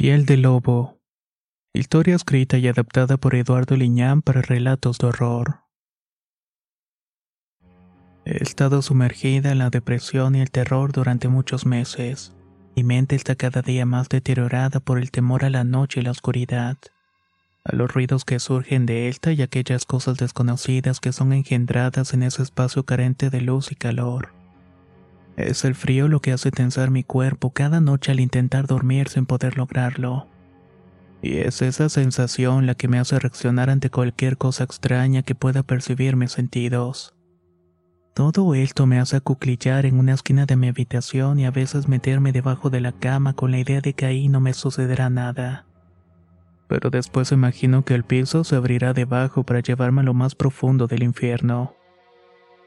Piel de Lobo. Historia escrita y adaptada por Eduardo Liñán para relatos de horror. He estado sumergida en la depresión y el terror durante muchos meses. Mi mente está cada día más deteriorada por el temor a la noche y la oscuridad, a los ruidos que surgen de esta y aquellas cosas desconocidas que son engendradas en ese espacio carente de luz y calor. Es el frío lo que hace tensar mi cuerpo cada noche al intentar dormir sin poder lograrlo. Y es esa sensación la que me hace reaccionar ante cualquier cosa extraña que pueda percibir mis sentidos. Todo esto me hace acuclillar en una esquina de mi habitación y a veces meterme debajo de la cama con la idea de que ahí no me sucederá nada. Pero después imagino que el piso se abrirá debajo para llevarme a lo más profundo del infierno.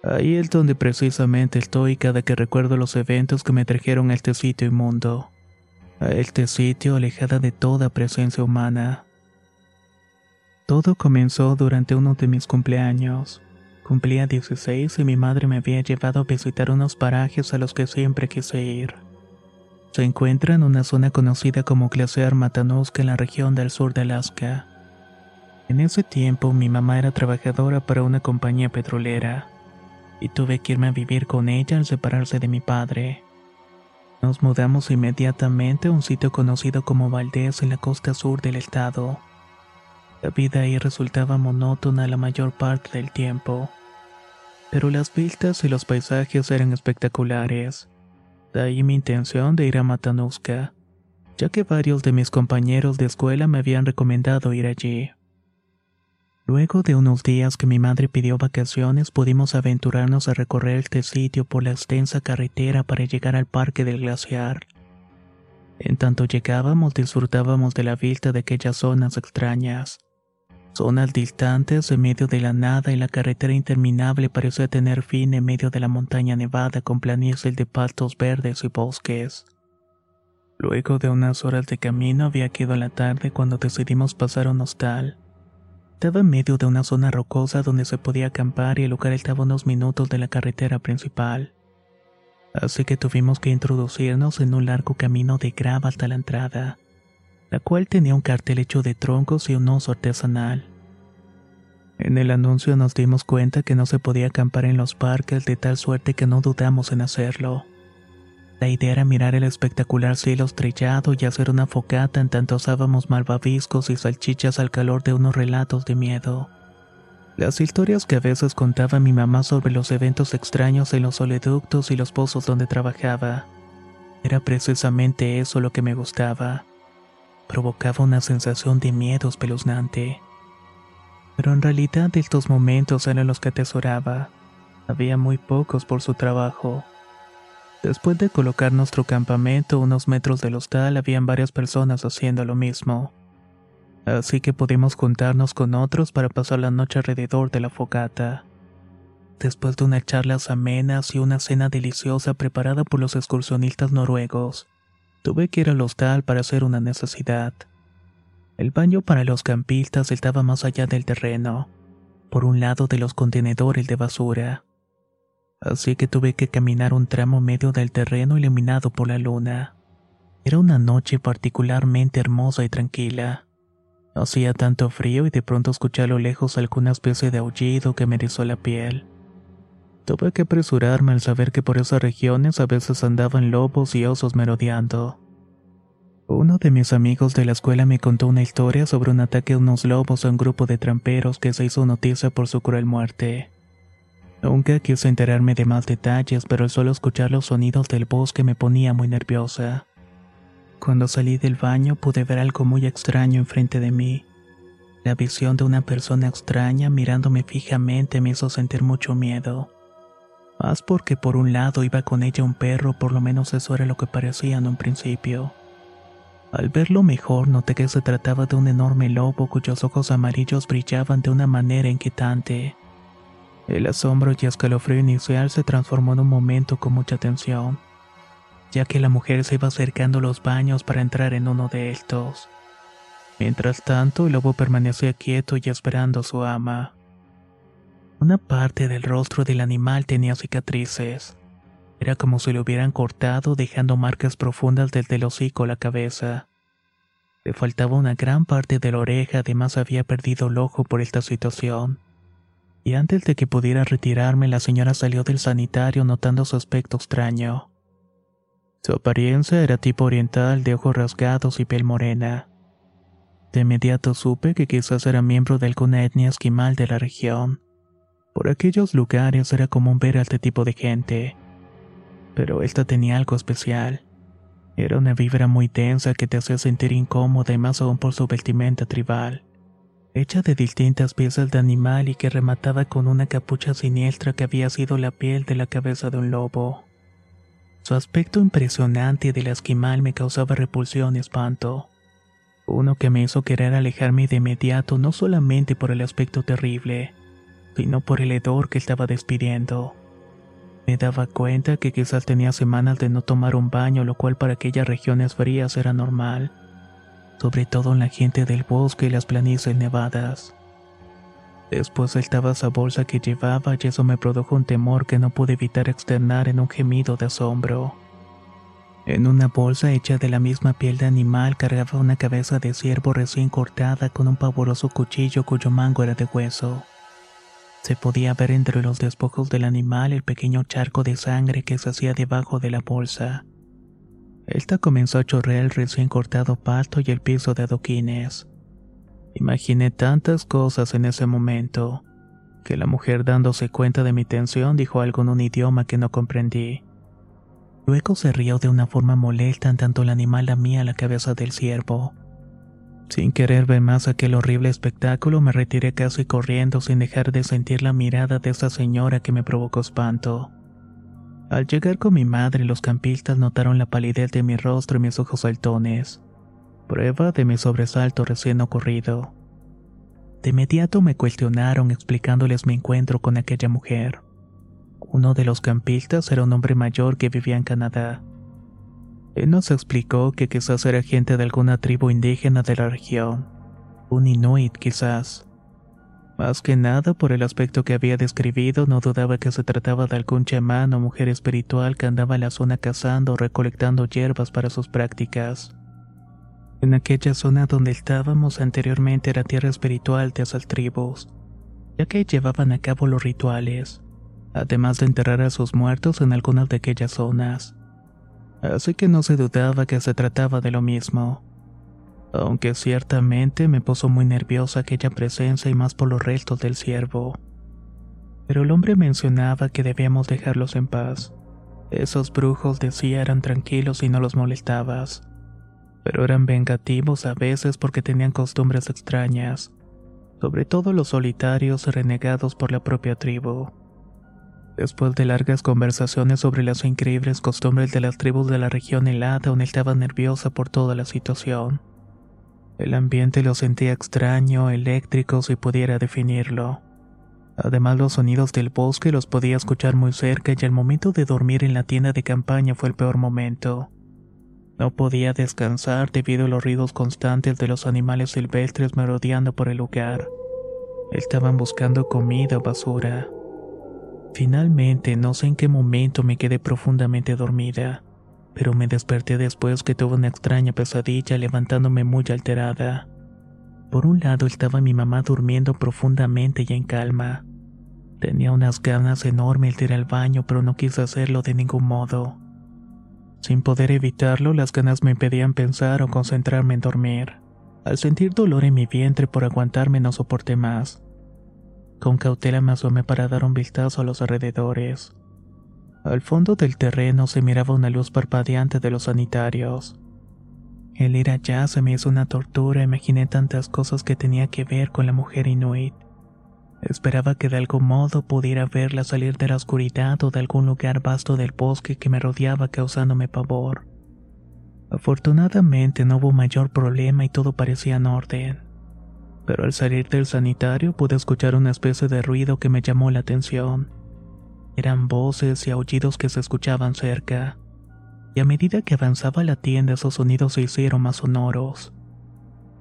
Ahí es donde precisamente estoy cada que recuerdo los eventos que me trajeron a este sitio inmundo. A este sitio alejada de toda presencia humana. Todo comenzó durante uno de mis cumpleaños. Cumplía 16 y mi madre me había llevado a visitar unos parajes a los que siempre quise ir. Se encuentra en una zona conocida como Glaciar Matanuska en la región del sur de Alaska. En ese tiempo mi mamá era trabajadora para una compañía petrolera y tuve que irme a vivir con ella al separarse de mi padre. Nos mudamos inmediatamente a un sitio conocido como Valdés en la costa sur del estado. La vida ahí resultaba monótona la mayor parte del tiempo, pero las vistas y los paisajes eran espectaculares. De ahí mi intención de ir a Matanuska, ya que varios de mis compañeros de escuela me habían recomendado ir allí. Luego de unos días que mi madre pidió vacaciones, pudimos aventurarnos a recorrer este sitio por la extensa carretera para llegar al parque del glaciar. En tanto llegábamos, disfrutábamos de la vista de aquellas zonas extrañas. Zonas distantes en medio de la nada y la carretera interminable parecía tener fin en medio de la montaña nevada con planicies de pastos verdes y bosques. Luego de unas horas de camino había quedado la tarde cuando decidimos pasar a un hostal. Estaba en medio de una zona rocosa donde se podía acampar y el lugar estaba a unos minutos de la carretera principal. Así que tuvimos que introducirnos en un largo camino de grava hasta la entrada, la cual tenía un cartel hecho de troncos y un oso artesanal. En el anuncio nos dimos cuenta que no se podía acampar en los parques de tal suerte que no dudamos en hacerlo. La idea era mirar el espectacular cielo estrellado y hacer una focata en tanto asábamos malvaviscos y salchichas al calor de unos relatos de miedo. Las historias que a veces contaba mi mamá sobre los eventos extraños en los oleoductos y los pozos donde trabajaba. Era precisamente eso lo que me gustaba. Provocaba una sensación de miedo espeluznante. Pero en realidad estos momentos eran los que atesoraba. Había muy pocos por su trabajo. Después de colocar nuestro campamento unos metros del hostal, habían varias personas haciendo lo mismo. Así que pudimos juntarnos con otros para pasar la noche alrededor de la fogata. Después de unas charlas amenas y una cena deliciosa preparada por los excursionistas noruegos, tuve que ir al hostal para hacer una necesidad. El baño para los campistas estaba más allá del terreno, por un lado de los contenedores de basura así que tuve que caminar un tramo medio del terreno iluminado por la luna. Era una noche particularmente hermosa y tranquila. Hacía tanto frío y de pronto escuché a lo lejos alguna especie de aullido que me erizó la piel. Tuve que apresurarme al saber que por esas regiones a veces andaban lobos y osos merodeando. Uno de mis amigos de la escuela me contó una historia sobre un ataque de unos lobos a un grupo de tramperos que se hizo noticia por su cruel muerte. Nunca quise enterarme de más detalles, pero el solo escuchar los sonidos del bosque me ponía muy nerviosa. Cuando salí del baño pude ver algo muy extraño enfrente de mí. La visión de una persona extraña mirándome fijamente me hizo sentir mucho miedo. Más porque por un lado iba con ella un perro, por lo menos eso era lo que parecía en un principio. Al verlo mejor noté que se trataba de un enorme lobo cuyos ojos amarillos brillaban de una manera inquietante. El asombro y escalofrío inicial se transformó en un momento con mucha tensión ya que la mujer se iba acercando a los baños para entrar en uno de estos. Mientras tanto, el lobo permanecía quieto y esperando a su ama. Una parte del rostro del animal tenía cicatrices. Era como si lo hubieran cortado dejando marcas profundas desde el hocico a la cabeza. Le faltaba una gran parte de la oreja, además había perdido el ojo por esta situación. Y antes de que pudiera retirarme, la señora salió del sanitario notando su aspecto extraño. Su apariencia era tipo oriental de ojos rasgados y piel morena. De inmediato supe que quizás era miembro de alguna etnia esquimal de la región. Por aquellos lugares era común ver a este tipo de gente. Pero esta tenía algo especial. Era una vibra muy densa que te hacía sentir incómoda y más aún por su vestimenta tribal, hecha de distintas piezas de animal y que remataba con una capucha siniestra que había sido la piel de la cabeza de un lobo. Su aspecto impresionante del esquimal me causaba repulsión y espanto. Uno que me hizo querer alejarme de inmediato no solamente por el aspecto terrible, sino por el hedor que estaba despidiendo. Me daba cuenta que quizás tenía semanas de no tomar un baño, lo cual para aquellas regiones frías era normal, sobre todo en la gente del bosque y las planicies nevadas. Después estaba esa bolsa que llevaba y eso me produjo un temor que no pude evitar externar en un gemido de asombro. En una bolsa hecha de la misma piel de animal cargaba una cabeza de ciervo recién cortada con un pavoroso cuchillo cuyo mango era de hueso. Se podía ver entre los despojos del animal el pequeño charco de sangre que se hacía debajo de la bolsa. Esta comenzó a chorrear el recién cortado pasto y el piso de adoquines. Imaginé tantas cosas en ese momento, que la mujer dándose cuenta de mi tensión dijo algo en un idioma que no comprendí. Luego se rió de una forma molesta en tanto el animal lamía la cabeza del ciervo. Sin querer ver más aquel horrible espectáculo, me retiré casi corriendo sin dejar de sentir la mirada de esa señora que me provocó espanto. Al llegar con mi madre, los campistas notaron la palidez de mi rostro y mis ojos saltones prueba de mi sobresalto recién ocurrido. De inmediato me cuestionaron explicándoles mi encuentro con aquella mujer. Uno de los campistas era un hombre mayor que vivía en Canadá. Él nos explicó que quizás era gente de alguna tribu indígena de la región, un inuit quizás. Más que nada por el aspecto que había describido, no dudaba que se trataba de algún chamán o mujer espiritual que andaba en la zona cazando o recolectando hierbas para sus prácticas. En aquella zona donde estábamos anteriormente era tierra espiritual de esas tribus, ya que llevaban a cabo los rituales, además de enterrar a sus muertos en algunas de aquellas zonas. Así que no se dudaba que se trataba de lo mismo. Aunque ciertamente me puso muy nerviosa aquella presencia y más por los restos del ciervo. Pero el hombre mencionaba que debíamos dejarlos en paz. Esos brujos decía eran tranquilos y no los molestabas pero eran vengativos a veces porque tenían costumbres extrañas, sobre todo los solitarios renegados por la propia tribu. Después de largas conversaciones sobre las increíbles costumbres de las tribus de la región helada, aún estaba nerviosa por toda la situación. El ambiente lo sentía extraño, eléctrico si pudiera definirlo. Además los sonidos del bosque los podía escuchar muy cerca y el momento de dormir en la tienda de campaña fue el peor momento. No podía descansar debido a los ruidos constantes de los animales silvestres merodeando por el lugar. Estaban buscando comida o basura. Finalmente, no sé en qué momento me quedé profundamente dormida, pero me desperté después que tuve una extraña pesadilla levantándome muy alterada. Por un lado estaba mi mamá durmiendo profundamente y en calma. Tenía unas ganas enormes de ir al baño, pero no quise hacerlo de ningún modo. Sin poder evitarlo, las ganas me impedían pensar o concentrarme en dormir. Al sentir dolor en mi vientre por aguantarme no soporté más. Con cautela me asomé para dar un vistazo a los alrededores. Al fondo del terreno se miraba una luz parpadeante de los sanitarios. El ir allá se me hizo una tortura, imaginé tantas cosas que tenía que ver con la mujer inuit. Esperaba que de algún modo pudiera verla salir de la oscuridad o de algún lugar vasto del bosque que me rodeaba causándome pavor. Afortunadamente no hubo mayor problema y todo parecía en orden. Pero al salir del sanitario pude escuchar una especie de ruido que me llamó la atención. Eran voces y aullidos que se escuchaban cerca. Y a medida que avanzaba la tienda esos sonidos se hicieron más sonoros.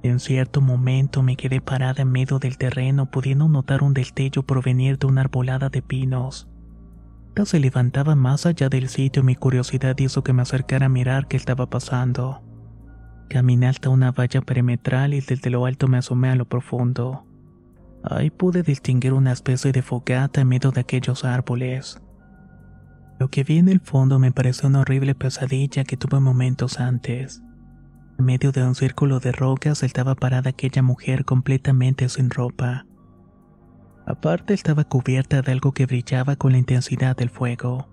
En cierto momento me quedé parada en medio del terreno pudiendo notar un destello provenir de una arbolada de pinos. Esta se levantaba más allá del sitio y mi curiosidad hizo que me acercara a mirar qué estaba pasando. Caminé hasta una valla perimetral y desde lo alto me asomé a lo profundo. Ahí pude distinguir una especie de fogata en medio de aquellos árboles. Lo que vi en el fondo me pareció una horrible pesadilla que tuve momentos antes. En medio de un círculo de rocas estaba parada aquella mujer completamente sin ropa. Aparte estaba cubierta de algo que brillaba con la intensidad del fuego.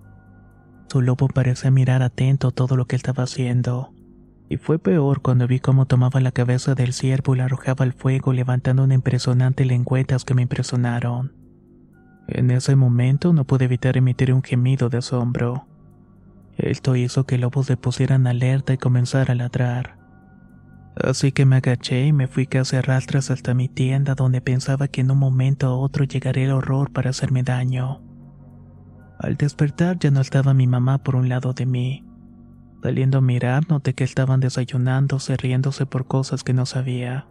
Su lobo parecía mirar atento todo lo que estaba haciendo. Y fue peor cuando vi cómo tomaba la cabeza del ciervo y la arrojaba al fuego levantando una impresionante lengüetas que me impresionaron. En ese momento no pude evitar emitir un gemido de asombro. Esto hizo que el lobo se pusieran alerta y comenzara a ladrar. Así que me agaché y me fui casi a rastras hasta mi tienda donde pensaba que en un momento u otro llegaría el horror para hacerme daño. Al despertar ya no estaba mi mamá por un lado de mí. Saliendo a mirar noté que estaban desayunándose riéndose por cosas que no sabía.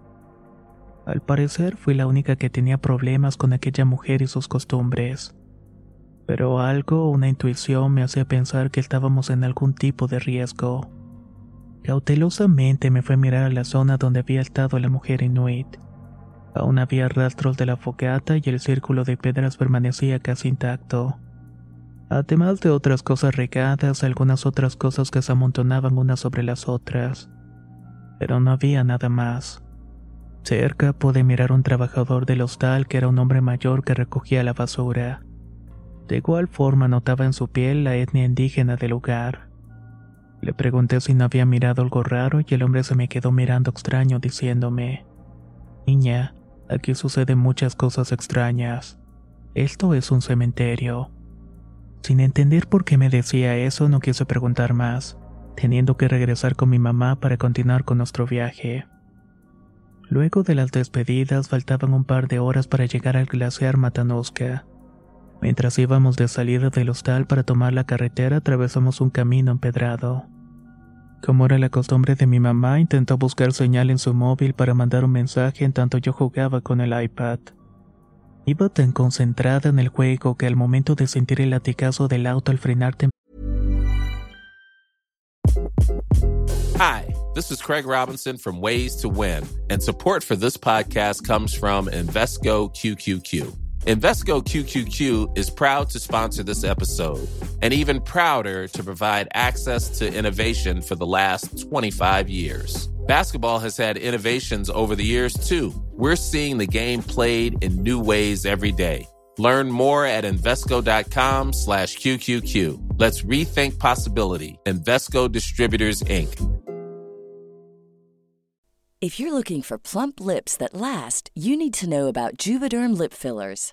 Al parecer fui la única que tenía problemas con aquella mujer y sus costumbres. Pero algo, una intuición me hacía pensar que estábamos en algún tipo de riesgo. Cautelosamente me fue a mirar a la zona donde había estado la mujer inuit. Aún había rastros de la fogata y el círculo de piedras permanecía casi intacto. Además de otras cosas regadas, algunas otras cosas que se amontonaban unas sobre las otras. Pero no había nada más. Cerca pude mirar un trabajador del hostal que era un hombre mayor que recogía la basura. De igual forma notaba en su piel la etnia indígena del lugar. Le pregunté si no había mirado algo raro y el hombre se me quedó mirando extraño diciéndome, Niña, aquí suceden muchas cosas extrañas. Esto es un cementerio. Sin entender por qué me decía eso, no quise preguntar más, teniendo que regresar con mi mamá para continuar con nuestro viaje. Luego de las despedidas faltaban un par de horas para llegar al glaciar Matanosca. Mientras íbamos de salida del hostal para tomar la carretera, atravesamos un camino empedrado. Como era la costumbre de mi mamá, intentó buscar señal en su móvil para mandar un mensaje en tanto yo jugaba con el iPad. Iba tan concentrada en el juego que al momento de sentir el latigazo del auto al Hi, this is Craig Robinson from Ways to Win, and support for this podcast comes from Invesco QQQ. Invesco QQQ is proud to sponsor this episode and even prouder to provide access to innovation for the last 25 years. Basketball has had innovations over the years too. We're seeing the game played in new ways every day. Learn more at Invesco.com slash QQQ. Let's rethink possibility. Invesco Distributors, Inc. If you're looking for plump lips that last, you need to know about Juvederm lip fillers.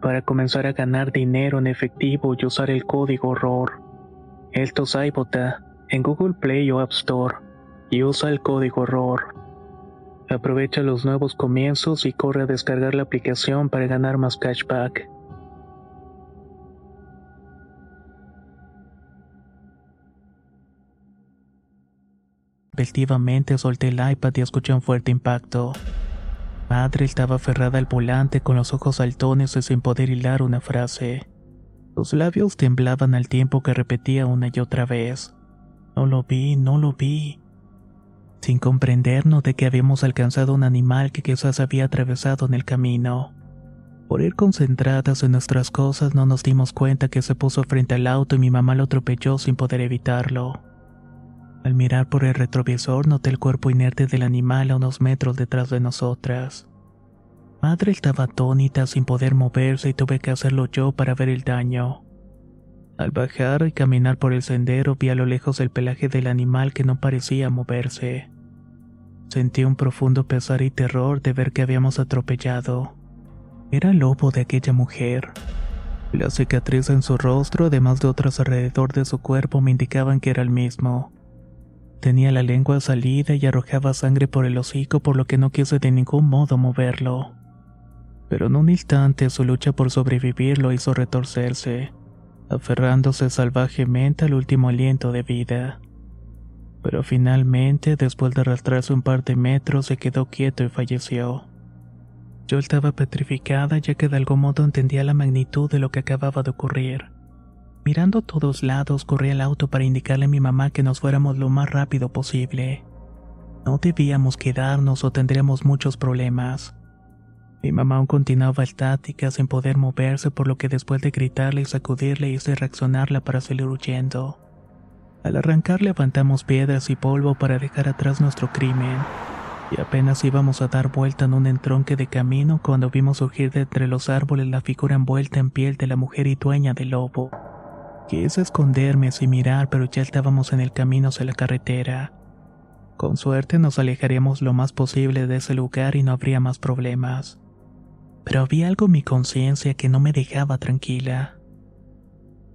para comenzar a ganar dinero en efectivo y usar el código ROR. Esto es iBota en Google Play o App Store y usa el código ROR. Aprovecha los nuevos comienzos y corre a descargar la aplicación para ganar más cashback. Efectivamente solté el iPad y escuché un fuerte impacto. Madre estaba aferrada al volante con los ojos saltones y sin poder hilar una frase. Sus labios temblaban al tiempo que repetía una y otra vez. No lo vi, no lo vi sin comprendernos de que habíamos alcanzado un animal que quizás había atravesado en el camino. Por ir concentradas en nuestras cosas no nos dimos cuenta que se puso frente al auto y mi mamá lo atropelló sin poder evitarlo. Al mirar por el retrovisor noté el cuerpo inerte del animal a unos metros detrás de nosotras. Madre estaba atónita sin poder moverse y tuve que hacerlo yo para ver el daño. Al bajar y caminar por el sendero vi a lo lejos el pelaje del animal que no parecía moverse. Sentí un profundo pesar y terror de ver que habíamos atropellado. Era el lobo de aquella mujer. La cicatriz en su rostro, además de otras alrededor de su cuerpo, me indicaban que era el mismo. Tenía la lengua salida y arrojaba sangre por el hocico, por lo que no quise de ningún modo moverlo. Pero en un instante su lucha por sobrevivir lo hizo retorcerse, aferrándose salvajemente al último aliento de vida pero finalmente, después de arrastrarse un par de metros, se quedó quieto y falleció. Yo estaba petrificada ya que de algún modo entendía la magnitud de lo que acababa de ocurrir. Mirando a todos lados, corrí al auto para indicarle a mi mamá que nos fuéramos lo más rápido posible. No debíamos quedarnos o tendríamos muchos problemas. Mi mamá aún continuaba estática sin poder moverse, por lo que después de gritarle y sacudirle hice reaccionarla para salir huyendo. Al arrancar levantamos piedras y polvo para dejar atrás nuestro crimen, y apenas íbamos a dar vuelta en un entronque de camino cuando vimos surgir de entre los árboles la figura envuelta en piel de la mujer y dueña del lobo. Quise esconderme sin mirar, pero ya estábamos en el camino hacia la carretera. Con suerte nos alejaríamos lo más posible de ese lugar y no habría más problemas. Pero había algo en mi conciencia que no me dejaba tranquila.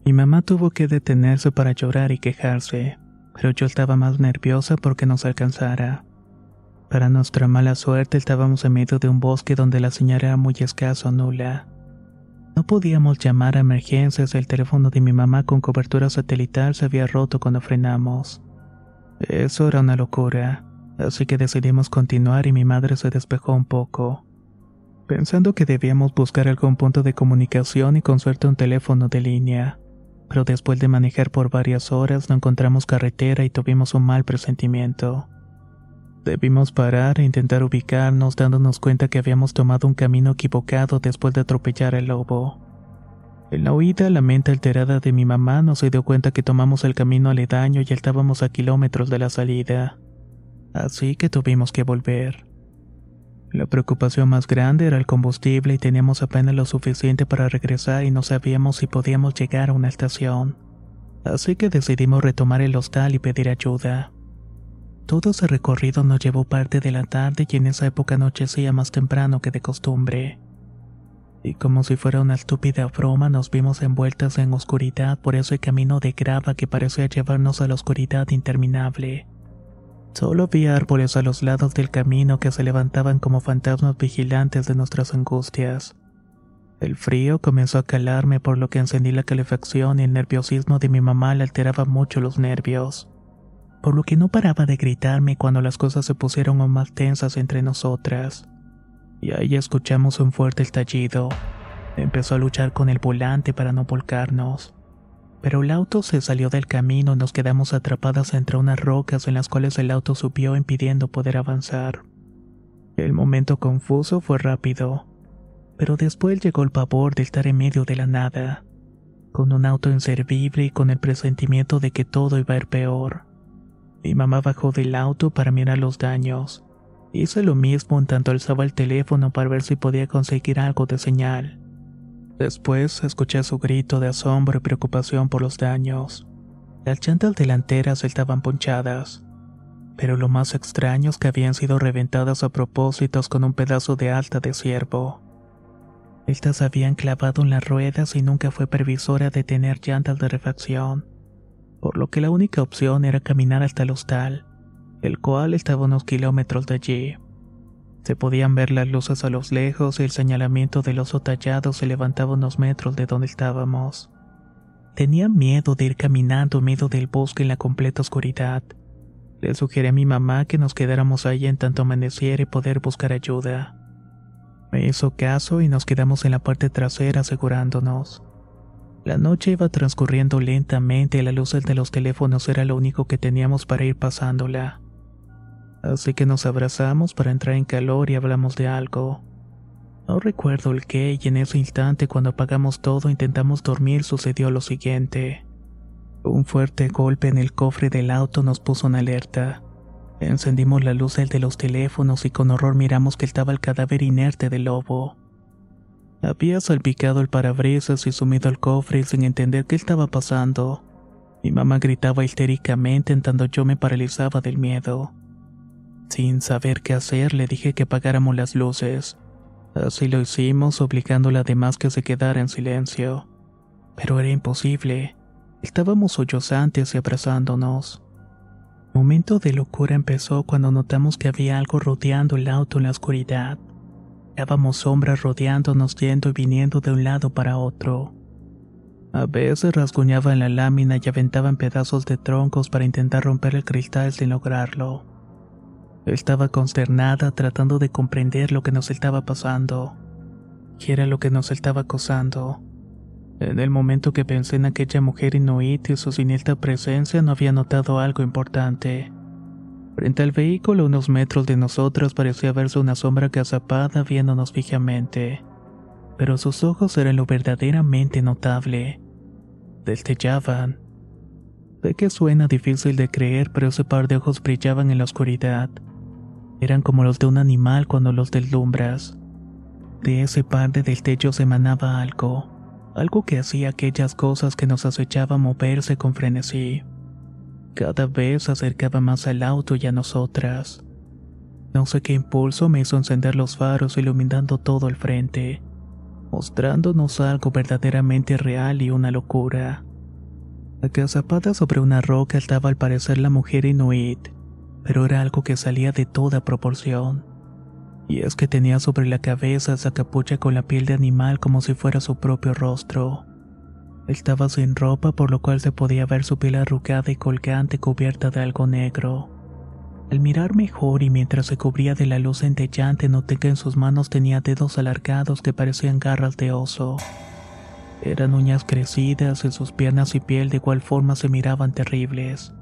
Mi mamá tuvo que detenerse para llorar y quejarse, pero yo estaba más nerviosa porque nos alcanzara. Para nuestra mala suerte estábamos en medio de un bosque donde la señal era muy escasa o nula. No podíamos llamar a emergencias, el teléfono de mi mamá con cobertura satelital se había roto cuando frenamos. Eso era una locura, así que decidimos continuar y mi madre se despejó un poco, pensando que debíamos buscar algún punto de comunicación y con suerte un teléfono de línea pero después de manejar por varias horas no encontramos carretera y tuvimos un mal presentimiento. Debimos parar e intentar ubicarnos dándonos cuenta que habíamos tomado un camino equivocado después de atropellar al lobo. En la huida, la mente alterada de mi mamá nos dio cuenta que tomamos el camino aledaño y estábamos a kilómetros de la salida. Así que tuvimos que volver. La preocupación más grande era el combustible y teníamos apenas lo suficiente para regresar y no sabíamos si podíamos llegar a una estación. Así que decidimos retomar el hostal y pedir ayuda. Todo ese recorrido nos llevó parte de la tarde y en esa época anochecía más temprano que de costumbre. Y como si fuera una estúpida broma nos vimos envueltas en oscuridad por ese camino de grava que parecía llevarnos a la oscuridad interminable. Solo vi árboles a los lados del camino que se levantaban como fantasmas vigilantes de nuestras angustias. El frío comenzó a calarme por lo que encendí la calefacción y el nerviosismo de mi mamá le alteraba mucho los nervios. Por lo que no paraba de gritarme cuando las cosas se pusieron aún más tensas entre nosotras. Y ahí escuchamos un fuerte estallido. Empezó a luchar con el volante para no volcarnos pero el auto se salió del camino y nos quedamos atrapadas entre unas rocas en las cuales el auto subió impidiendo poder avanzar. El momento confuso fue rápido, pero después llegó el pavor de estar en medio de la nada, con un auto inservible y con el presentimiento de que todo iba a ir peor. Mi mamá bajó del auto para mirar los daños. Hice lo mismo en tanto alzaba el teléfono para ver si podía conseguir algo de señal. Después escuché su grito de asombro y preocupación por los daños. Las llantas delanteras estaban ponchadas, pero lo más extraño es que habían sido reventadas a propósitos con un pedazo de alta de ciervo. Estas habían clavado en las ruedas y nunca fue previsora de tener llantas de refacción, por lo que la única opción era caminar hasta el hostal, el cual estaba unos kilómetros de allí. Se podían ver las luces a los lejos y el señalamiento del oso tallado se levantaba unos metros de donde estábamos. Tenía miedo de ir caminando en medio del bosque en la completa oscuridad. Le sugerí a mi mamá que nos quedáramos ahí en tanto amaneciera y poder buscar ayuda. Me hizo caso y nos quedamos en la parte trasera asegurándonos. La noche iba transcurriendo lentamente y la luz de los teléfonos era lo único que teníamos para ir pasándola así que nos abrazamos para entrar en calor y hablamos de algo. No recuerdo el qué y en ese instante cuando apagamos todo intentamos dormir sucedió lo siguiente. Un fuerte golpe en el cofre del auto nos puso en alerta. Encendimos la luz de los teléfonos y con horror miramos que estaba el cadáver inerte del lobo. Había salpicado el parabrisas y sumido el cofre sin entender qué estaba pasando. Mi mamá gritaba histéricamente en tanto yo me paralizaba del miedo. Sin saber qué hacer, le dije que apagáramos las luces. Así lo hicimos, obligándola además que se quedara en silencio. Pero era imposible. Estábamos sollozantes y abrazándonos. Momento de locura empezó cuando notamos que había algo rodeando el auto en la oscuridad. Dábamos sombras rodeándonos yendo y viniendo de un lado para otro. A veces rasguñaban la lámina y aventaban pedazos de troncos para intentar romper el cristal sin lograrlo. Estaba consternada tratando de comprender lo que nos estaba pasando. ¿Qué era lo que nos estaba acosando? En el momento que pensé en aquella mujer inuit y su siniestra presencia no había notado algo importante. Frente al vehículo, a unos metros de nosotros, parecía verse una sombra cazapada viéndonos fijamente. Pero sus ojos eran lo verdaderamente notable. Destellaban. Sé que suena difícil de creer, pero ese par de ojos brillaban en la oscuridad. Eran como los de un animal cuando los deslumbras. De ese par de destellos emanaba algo, algo que hacía aquellas cosas que nos acechaban moverse con frenesí. Cada vez se acercaba más al auto y a nosotras. No sé qué impulso me hizo encender los faros iluminando todo el frente, mostrándonos algo verdaderamente real y una locura. Agazapada sobre una roca estaba al parecer la mujer inuit, pero era algo que salía de toda proporción. Y es que tenía sobre la cabeza esa capucha con la piel de animal como si fuera su propio rostro. Estaba sin ropa por lo cual se podía ver su piel arrugada y colgante cubierta de algo negro. Al mirar mejor y mientras se cubría de la luz centellante noté que en sus manos tenía dedos alargados que parecían garras de oso. Eran uñas crecidas y sus piernas y piel de igual forma se miraban terribles,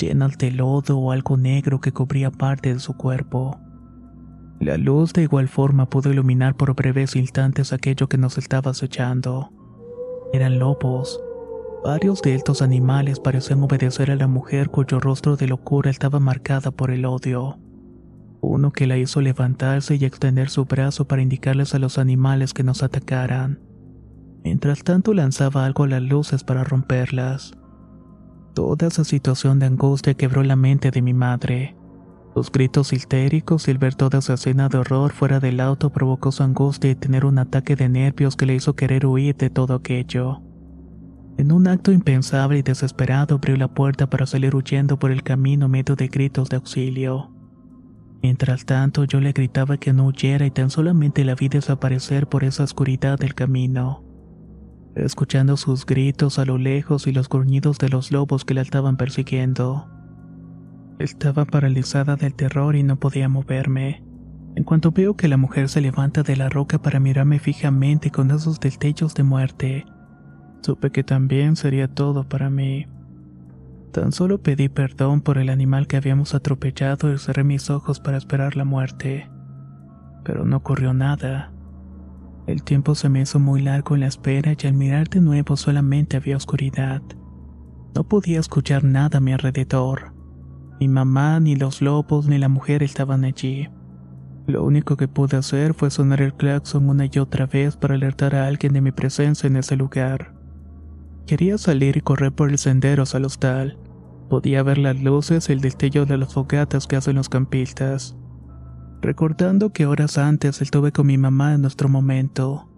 llenas de lodo o algo negro que cubría parte de su cuerpo. La luz de igual forma pudo iluminar por breves instantes aquello que nos estaba acechando. Eran lobos. Varios de estos animales parecían obedecer a la mujer cuyo rostro de locura estaba marcada por el odio. Uno que la hizo levantarse y extender su brazo para indicarles a los animales que nos atacaran. Mientras tanto lanzaba algo a las luces para romperlas. Toda esa situación de angustia quebró la mente de mi madre. Los gritos histéricos y el ver toda esa escena de horror fuera del auto provocó su angustia y tener un ataque de nervios que le hizo querer huir de todo aquello. En un acto impensable y desesperado abrió la puerta para salir huyendo por el camino medio de gritos de auxilio. Mientras tanto yo le gritaba que no huyera y tan solamente la vi desaparecer por esa oscuridad del camino escuchando sus gritos a lo lejos y los gruñidos de los lobos que la estaban persiguiendo. Estaba paralizada del terror y no podía moverme. En cuanto veo que la mujer se levanta de la roca para mirarme fijamente con esos destellos de muerte, supe que también sería todo para mí. Tan solo pedí perdón por el animal que habíamos atropellado y cerré mis ojos para esperar la muerte. Pero no ocurrió nada. El tiempo se me hizo muy largo en la espera y al mirar de nuevo solamente había oscuridad. No podía escuchar nada a mi alrededor. Mi mamá, ni los lobos, ni la mujer estaban allí. Lo único que pude hacer fue sonar el claxon una y otra vez para alertar a alguien de mi presencia en ese lugar. Quería salir y correr por el sendero al hostal. Podía ver las luces y el destello de las fogatas que hacen los campistas recordando que horas antes estuve con mi mamá en nuestro momento,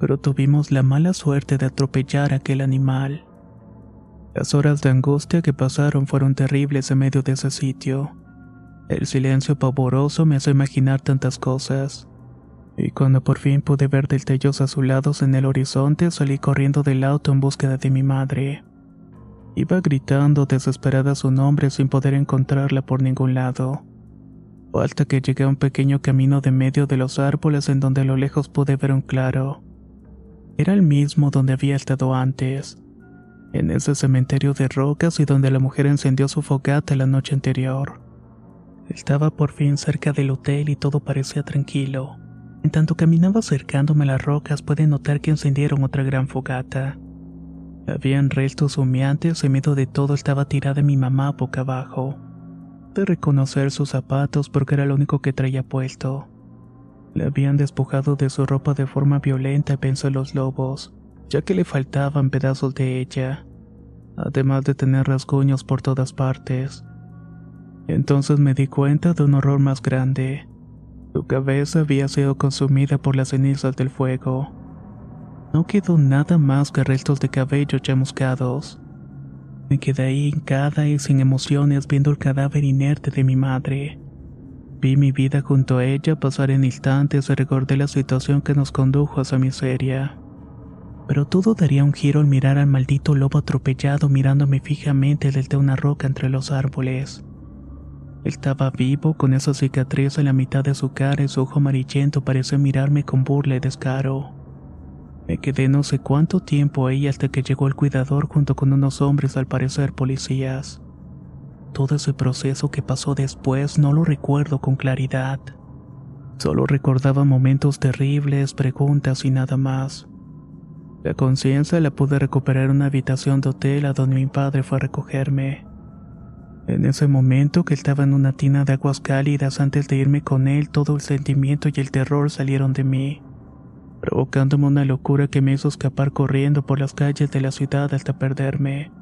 pero tuvimos la mala suerte de atropellar a aquel animal. Las horas de angustia que pasaron fueron terribles en medio de ese sitio. El silencio pavoroso me hace imaginar tantas cosas. Y cuando por fin pude ver destellos azulados en el horizonte, salí corriendo del auto en búsqueda de mi madre. Iba gritando desesperada su nombre sin poder encontrarla por ningún lado hasta que llegué a un pequeño camino de medio de los árboles en donde a lo lejos pude ver un claro. Era el mismo donde había estado antes, en ese cementerio de rocas y donde la mujer encendió su fogata la noche anterior. Estaba por fin cerca del hotel y todo parecía tranquilo. En tanto caminaba acercándome a las rocas pude notar que encendieron otra gran fogata. Habían restos humeantes y medio de todo estaba tirada mi mamá boca abajo de reconocer sus zapatos porque era lo único que traía puesto. Le habían despojado de su ropa de forma violenta, pensó los lobos, ya que le faltaban pedazos de ella, además de tener rasguños por todas partes. Entonces me di cuenta de un horror más grande. Su cabeza había sido consumida por las cenizas del fuego. No quedó nada más que restos de cabello chamuscados. Me quedé ahí hincada y sin emociones viendo el cadáver inerte de mi madre. Vi mi vida junto a ella pasar en instantes y recordé la situación que nos condujo a esa miseria. Pero todo daría un giro al mirar al maldito lobo atropellado mirándome fijamente desde una roca entre los árboles. Estaba vivo con esa cicatriz en la mitad de su cara y su ojo amarillento pareció mirarme con burla y descaro. Me quedé no sé cuánto tiempo ahí hasta que llegó el cuidador junto con unos hombres al parecer policías. Todo ese proceso que pasó después no lo recuerdo con claridad. Solo recordaba momentos terribles, preguntas y nada más. La conciencia la pude recuperar en una habitación de hotel a donde mi padre fue a recogerme. En ese momento que estaba en una tina de aguas cálidas antes de irme con él, todo el sentimiento y el terror salieron de mí provocándome una locura que me hizo escapar corriendo por las calles de la ciudad hasta perderme.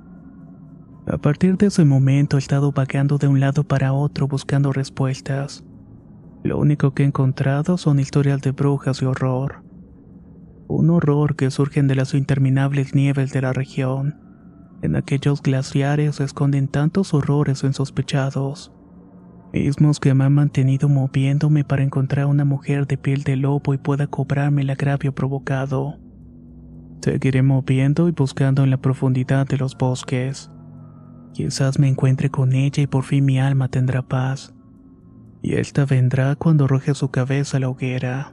A partir de ese momento he estado vagando de un lado para otro buscando respuestas. Lo único que he encontrado son historias de brujas y horror. Un horror que surgen de las interminables nieves de la región. En aquellos glaciares se esconden tantos horrores insospechados mismos que me han mantenido moviéndome para encontrar una mujer de piel de lobo y pueda cobrarme el agravio provocado. Seguiré moviendo y buscando en la profundidad de los bosques. Quizás me encuentre con ella y por fin mi alma tendrá paz. Y esta vendrá cuando arroje su cabeza a la hoguera.